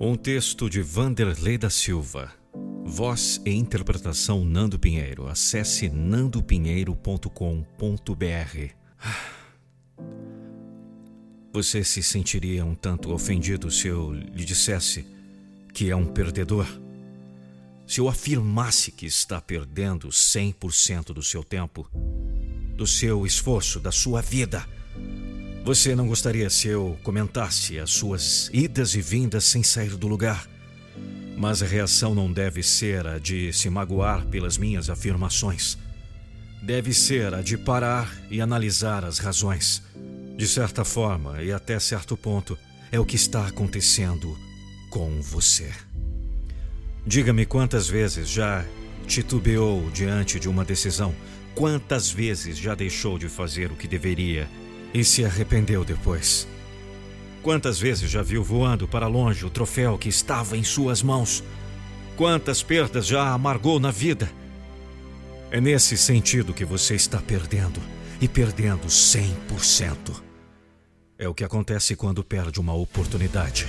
Um texto de Vanderlei da Silva. Voz e interpretação Nando Pinheiro. Acesse nandopinheiro.com.br. Você se sentiria um tanto ofendido se eu lhe dissesse que é um perdedor? Se eu afirmasse que está perdendo 100% do seu tempo, do seu esforço, da sua vida? Você não gostaria se eu comentasse as suas idas e vindas sem sair do lugar? Mas a reação não deve ser a de se magoar pelas minhas afirmações. Deve ser a de parar e analisar as razões. De certa forma e até certo ponto, é o que está acontecendo com você. Diga-me quantas vezes já titubeou diante de uma decisão, quantas vezes já deixou de fazer o que deveria e se arrependeu depois. Quantas vezes já viu voando para longe o troféu que estava em suas mãos? Quantas perdas já amargou na vida? É nesse sentido que você está perdendo e perdendo 100%. É o que acontece quando perde uma oportunidade.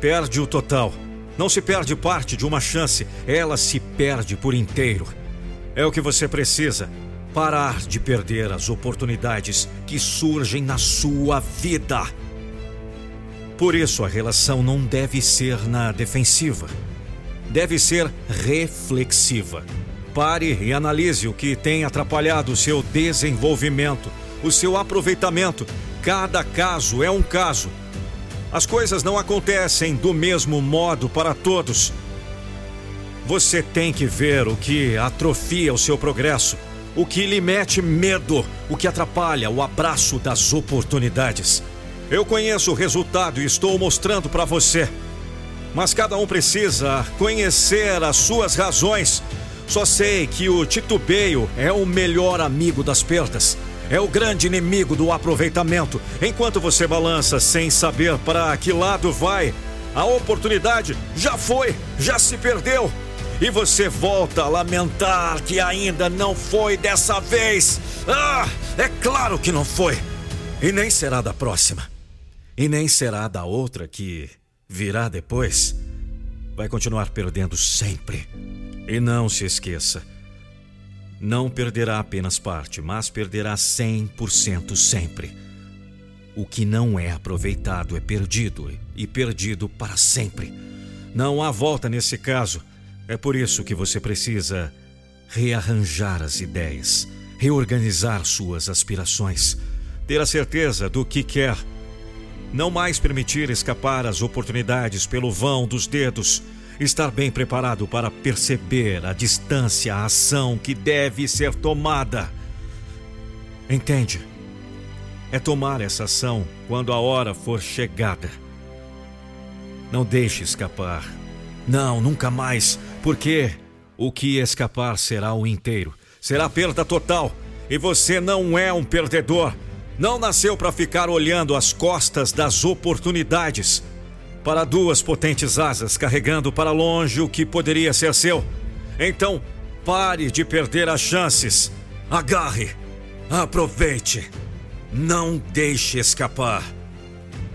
Perde o total. Não se perde parte de uma chance, ela se perde por inteiro. É o que você precisa parar de perder as oportunidades que surgem na sua vida. Por isso, a relação não deve ser na defensiva, deve ser reflexiva. Pare e analise o que tem atrapalhado o seu desenvolvimento, o seu aproveitamento. Cada caso é um caso. As coisas não acontecem do mesmo modo para todos. Você tem que ver o que atrofia o seu progresso o que lhe mete medo, o que atrapalha o abraço das oportunidades. Eu conheço o resultado e estou mostrando para você. Mas cada um precisa conhecer as suas razões. Só sei que o titubeio é o melhor amigo das perdas. É o grande inimigo do aproveitamento. Enquanto você balança sem saber para que lado vai, a oportunidade já foi, já se perdeu e você volta a lamentar que ainda não foi dessa vez. Ah, é claro que não foi. E nem será da próxima. E nem será da outra que virá depois. Vai continuar perdendo sempre. E não se esqueça: não perderá apenas parte, mas perderá 100% sempre. O que não é aproveitado é perdido e perdido para sempre. Não há volta nesse caso. É por isso que você precisa rearranjar as ideias, reorganizar suas aspirações, ter a certeza do que quer, não mais permitir escapar as oportunidades pelo vão dos dedos, estar bem preparado para perceber a distância, a ação que deve ser tomada. Entende? É tomar essa ação quando a hora for chegada. Não deixe escapar. Não, nunca mais porque o que escapar será o inteiro, será perda total. E você não é um perdedor. Não nasceu para ficar olhando as costas das oportunidades. Para duas potentes asas carregando para longe o que poderia ser seu. Então, pare de perder as chances. Agarre. Aproveite. Não deixe escapar.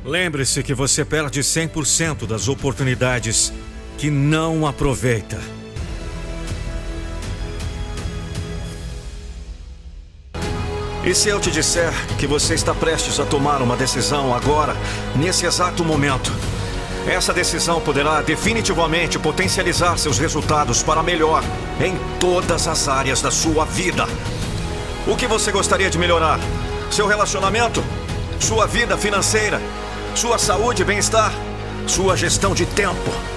Lembre-se que você perde 100% das oportunidades que não aproveita. E se eu te disser que você está prestes a tomar uma decisão agora, nesse exato momento? Essa decisão poderá definitivamente potencializar seus resultados para melhor em todas as áreas da sua vida. O que você gostaria de melhorar? Seu relacionamento? Sua vida financeira? Sua saúde e bem-estar? Sua gestão de tempo?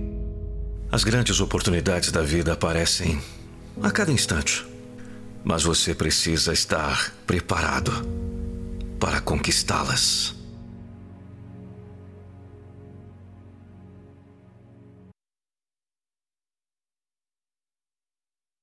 As grandes oportunidades da vida aparecem a cada instante. Mas você precisa estar preparado para conquistá-las.